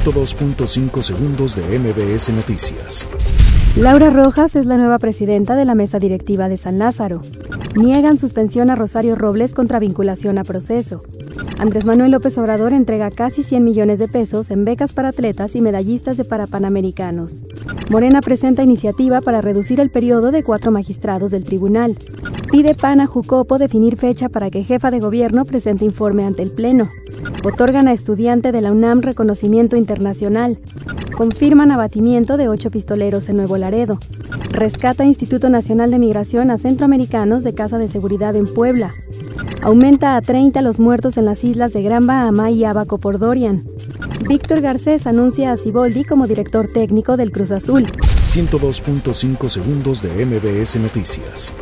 102.5 segundos de MBS Noticias. Laura Rojas es la nueva presidenta de la mesa directiva de San Lázaro. Niegan suspensión a Rosario Robles contra vinculación a proceso. Andrés Manuel López Obrador entrega casi 100 millones de pesos en becas para atletas y medallistas de parapanamericanos. Morena presenta iniciativa para reducir el periodo de cuatro magistrados del tribunal. Pide PAN a Jucopo definir fecha para que jefa de gobierno presente informe ante el Pleno. Otorgan a estudiante de la UNAM reconocimiento internacional. Confirman abatimiento de ocho pistoleros en Nuevo Laredo. Rescata Instituto Nacional de Migración a centroamericanos de Casa de Seguridad en Puebla. Aumenta a 30 los muertos en las islas de Gran Bahama y Abaco por Dorian. Víctor Garcés anuncia a Ciboldi como director técnico del Cruz Azul. 102.5 segundos de MBS Noticias.